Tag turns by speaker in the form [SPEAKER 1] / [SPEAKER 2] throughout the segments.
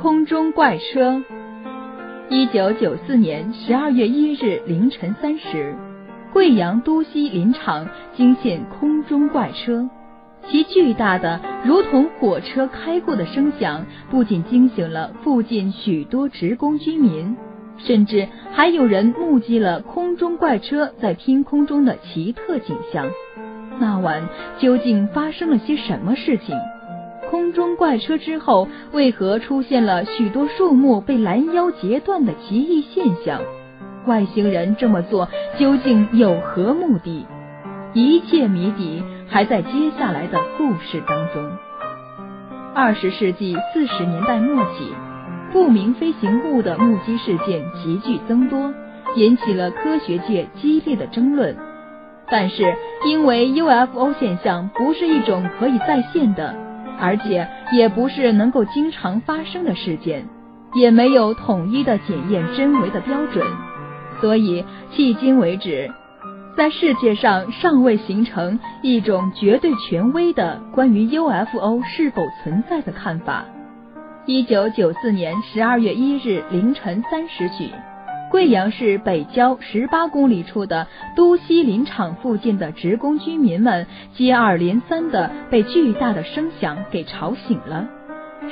[SPEAKER 1] 空中怪车。一九九四年十二月一日凌晨三时，贵阳都西林场惊现空中怪车，其巨大的如同火车开过的声响，不仅惊醒了附近许多职工居民，甚至还有人目击了空中怪车在天空中的奇特景象。那晚究竟发生了些什么事情？空中怪车之后，为何出现了许多树木被拦腰截断的奇异现象？外星人这么做究竟有何目的？一切谜底还在接下来的故事当中。二十世纪四十年代末起，不明飞行物的目击事件急剧增多，引起了科学界激烈的争论。但是，因为 UFO 现象不是一种可以再现的。而且也不是能够经常发生的事件，也没有统一的检验真伪的标准，所以迄今为止，在世界上尚未形成一种绝对权威的关于 UFO 是否存在的看法。一九九四年十二月一日凌晨三时许。贵阳市北郊十八公里处的都西林场附近的职工居民们接二连三的被巨大的声响给吵醒了，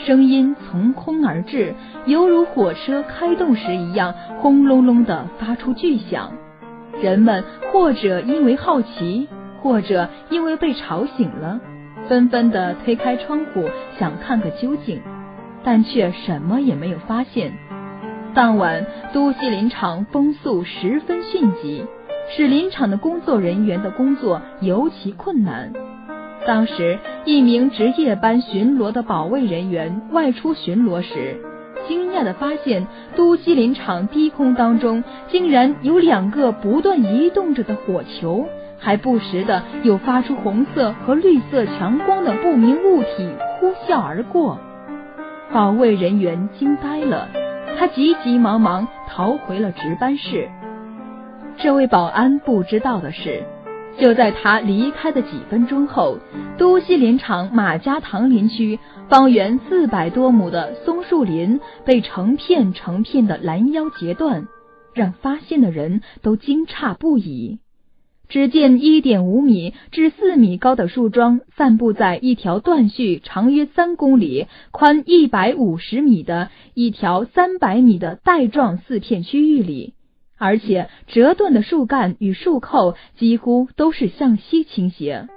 [SPEAKER 1] 声音从空而至，犹如火车开动时一样，轰隆隆的发出巨响。人们或者因为好奇，或者因为被吵醒了，纷纷的推开窗户想看个究竟，但却什么也没有发现。当晚，都西林场风速十分迅疾，使林场的工作人员的工作尤其困难。当时，一名值夜班巡逻的保卫人员外出巡逻时，惊讶地发现都西林场低空当中竟然有两个不断移动着的火球，还不时的有发出红色和绿色强光的不明物体呼啸而过。保卫人员惊呆了。他急急忙忙逃回了值班室。这位保安不知道的是，就在他离开的几分钟后，都西林场马家塘林区方圆四百多亩的松树林被成片成片的拦腰截断，让发现的人都惊诧不已。只见一点五米至四米高的树桩散布在一条断续长约三公里、宽一百五十米的一条三百米的带状四片区域里，而且折断的树干与树扣几乎都是向西倾斜，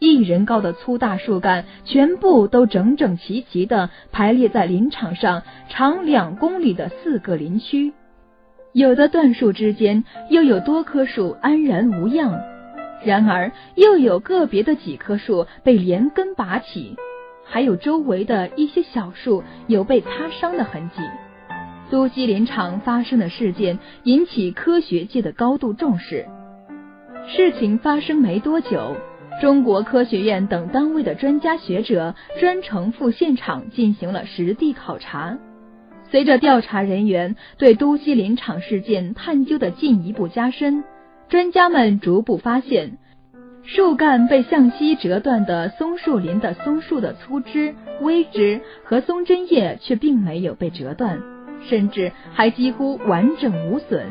[SPEAKER 1] 一人高的粗大树干全部都整整齐齐的排列在林场上长两公里的四个林区。有的断树之间又有多棵树安然无恙，然而又有个别的几棵树被连根拔起，还有周围的一些小树有被擦伤的痕迹。都西林场发生的事件引起科学界的高度重视。事情发生没多久，中国科学院等单位的专家学者专程赴现场进行了实地考察。随着调查人员对都西林场事件探究的进一步加深，专家们逐步发现，树干被向西折断的松树林的松树的粗枝、微枝和松针叶却并没有被折断，甚至还几乎完整无损。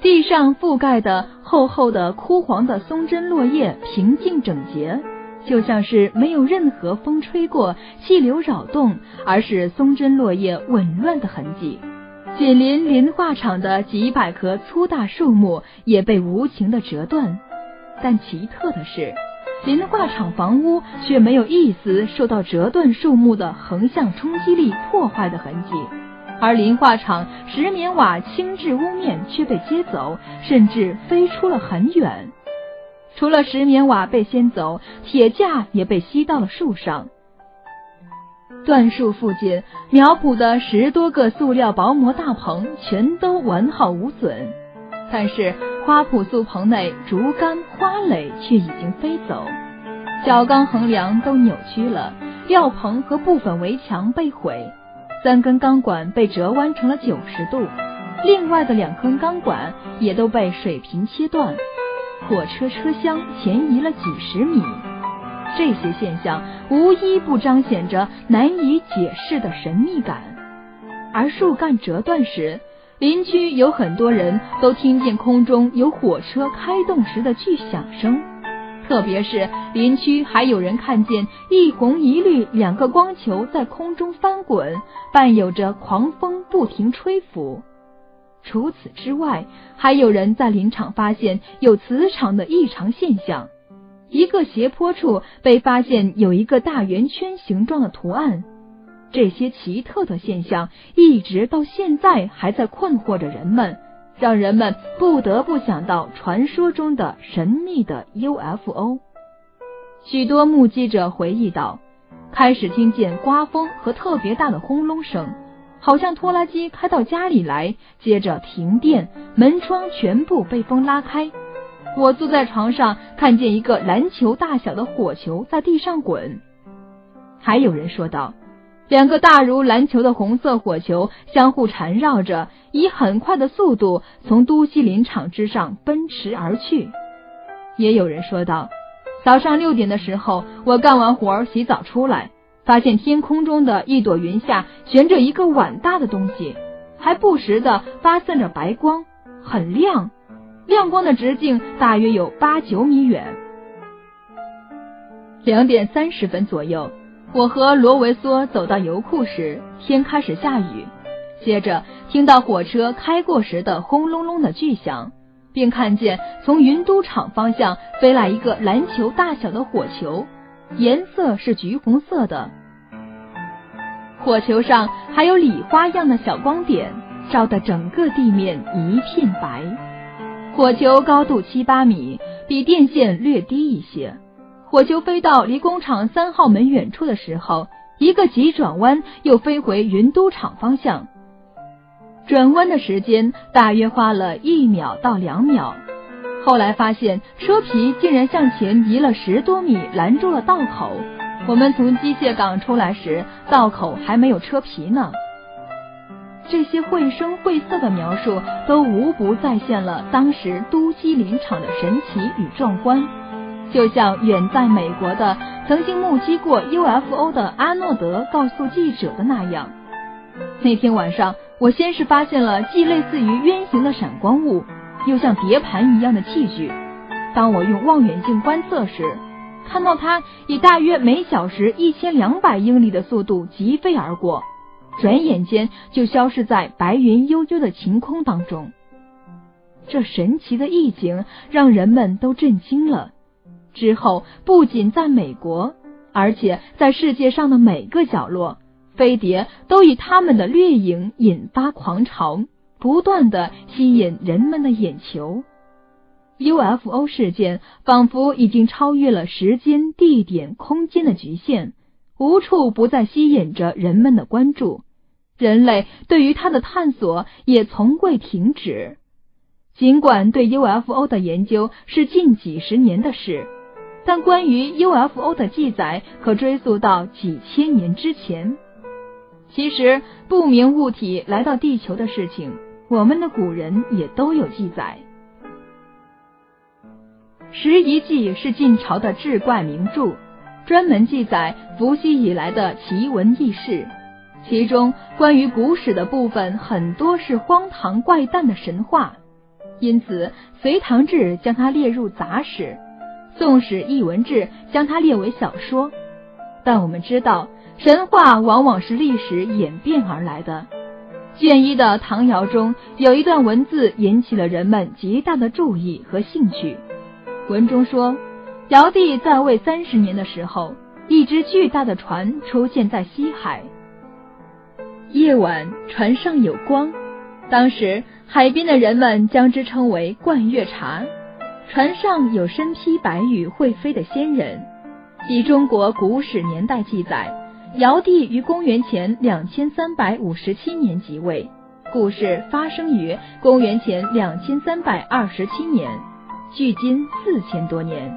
[SPEAKER 1] 地上覆盖的厚厚的枯黄的松针落叶平静整洁。就像是没有任何风吹过、气流扰动，而是松针落叶紊乱的痕迹。紧邻磷化厂的几百棵粗大树木也被无情的折断，但奇特的是，磷化厂房屋却没有一丝受到折断树木的横向冲击力破坏的痕迹，而磷化厂石棉瓦轻质屋面却被接走，甚至飞出了很远。除了石棉瓦被掀走，铁架也被吸到了树上。断树附近苗圃的十多个塑料薄膜大棚全都完好无损，但是花圃塑棚内竹竿花蕾却已经飞走，角钢横梁都扭曲了，料棚和部分围墙被毁，三根钢管被折弯成了九十度，另外的两根钢管也都被水平切断。火车车厢前移了几十米，这些现象无一不彰显着难以解释的神秘感。而树干折断时，邻居有很多人都听见空中有火车开动时的巨响声，特别是邻居还有人看见一红一绿两个光球在空中翻滚，伴有着狂风不停吹拂。除此之外，还有人在林场发现有磁场的异常现象。一个斜坡处被发现有一个大圆圈形状的图案。这些奇特的现象一直到现在还在困惑着人们，让人们不得不想到传说中的神秘的 UFO。许多目击者回忆道，开始听见刮风和特别大的轰隆声。好像拖拉机开到家里来，接着停电，门窗全部被风拉开。我坐在床上，看见一个篮球大小的火球在地上滚。还有人说道，两个大如篮球的红色火球相互缠绕着，以很快的速度从都西林场之上奔驰而去。也有人说道，早上六点的时候，我干完活洗澡出来。发现天空中的一朵云下悬着一个碗大的东西，还不时的发散着白光，很亮，亮光的直径大约有八九米远。两点三十分左右，我和罗维梭走到油库时，天开始下雨，接着听到火车开过时的轰隆隆的巨响，并看见从云都厂方向飞来一个篮球大小的火球。颜色是橘红色的，火球上还有礼花样的小光点，照得整个地面一片白。火球高度七八米，比电线略低一些。火球飞到离工厂三号门远处的时候，一个急转弯，又飞回云都厂方向。转弯的时间大约花了一秒到两秒。后来发现车皮竟然向前移了十多米，拦住了道口。我们从机械港出来时，道口还没有车皮呢。这些绘声绘色的描述，都无不再现了当时都西林场的神奇与壮观。就像远在美国的曾经目击过 UFO 的阿诺德告诉记者的那样，那天晚上，我先是发现了既类似于圆形的闪光物。又像碟盘一样的器具。当我用望远镜观测时，看到它以大约每小时一千两百英里的速度疾飞而过，转眼间就消失在白云悠悠的晴空当中。这神奇的异景让人们都震惊了。之后，不仅在美国，而且在世界上的每个角落，飞碟都以他们的掠影引发狂潮。不断的吸引人们的眼球，UFO 事件仿佛已经超越了时间、地点、空间的局限，无处不再吸引着人们的关注。人类对于它的探索也从未停止。尽管对 UFO 的研究是近几十年的事，但关于 UFO 的记载可追溯到几千年之前。其实，不明物体来到地球的事情。我们的古人也都有记载，《拾遗记》是晋朝的志怪名著，专门记载伏羲以来的奇闻异事。其中关于古史的部分很多是荒唐怪诞的神话，因此《隋唐志》将它列入杂史，《宋史艺文志》将它列为小说。但我们知道，神话往往是历史演变而来的。卷一的唐尧中有一段文字引起了人们极大的注意和兴趣。文中说，尧帝在位三十年的时候，一只巨大的船出现在西海。夜晚船上有光，当时海边的人们将之称为冠月茶。船上有身披白羽会飞的仙人。据中国古史年代记载。尧帝于公元前两千三百五十七年即位，故事发生于公元前两千三百二十七年，距今四千多年。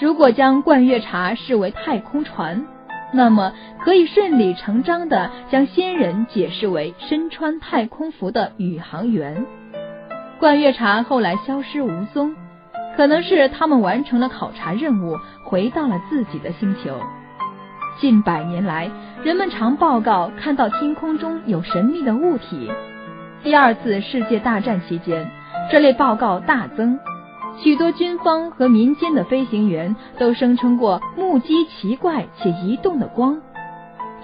[SPEAKER 1] 如果将冠月茶视为太空船，那么可以顺理成章的将仙人解释为身穿太空服的宇航员。冠月茶后来消失无踪，可能是他们完成了考察任务，回到了自己的星球。近百年来，人们常报告看到天空中有神秘的物体。第二次世界大战期间，这类报告大增，许多军方和民间的飞行员都声称过目击奇怪且移动的光。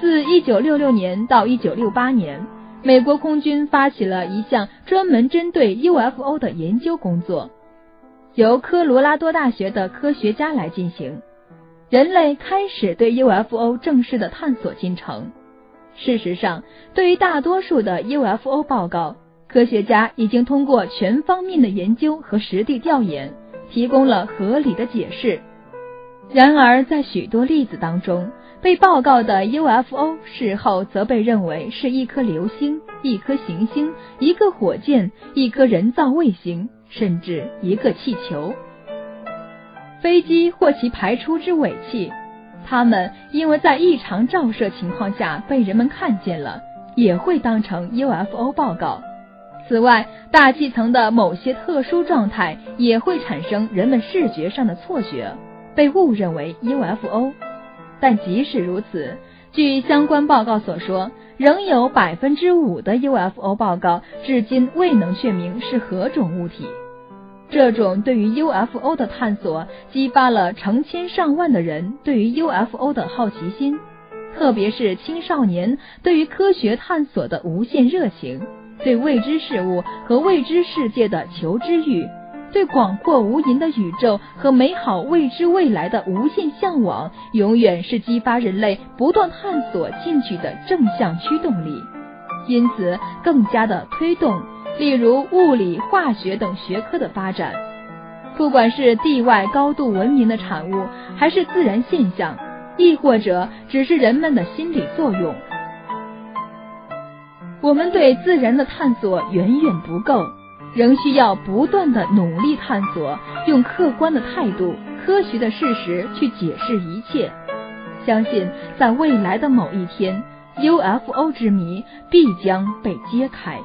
[SPEAKER 1] 自1966年到1968年，美国空军发起了一项专门针对 UFO 的研究工作，由科罗拉多大学的科学家来进行。人类开始对 UFO 正式的探索进程。事实上，对于大多数的 UFO 报告，科学家已经通过全方面的研究和实地调研，提供了合理的解释。然而，在许多例子当中，被报告的 UFO 事后则被认为是一颗流星、一颗行星、一个火箭、一颗人造卫星，甚至一个气球。飞机或其排出之尾气，它们因为在异常照射情况下被人们看见了，也会当成 UFO 报告。此外，大气层的某些特殊状态也会产生人们视觉上的错觉，被误认为 UFO。但即使如此，据相关报告所说，仍有百分之五的 UFO 报告至今未能确明是何种物体。这种对于 UFO 的探索，激发了成千上万的人对于 UFO 的好奇心，特别是青少年对于科学探索的无限热情，对未知事物和未知世界的求知欲，对广阔无垠的宇宙和美好未知未来的无限向往，永远是激发人类不断探索进取的正向驱动力，因此更加的推动。例如物理、化学等学科的发展，不管是地外高度文明的产物，还是自然现象，亦或者只是人们的心理作用，我们对自然的探索远远不够，仍需要不断的努力探索，用客观的态度、科学的事实去解释一切。相信在未来的某一天，UFO 之谜必将被揭开。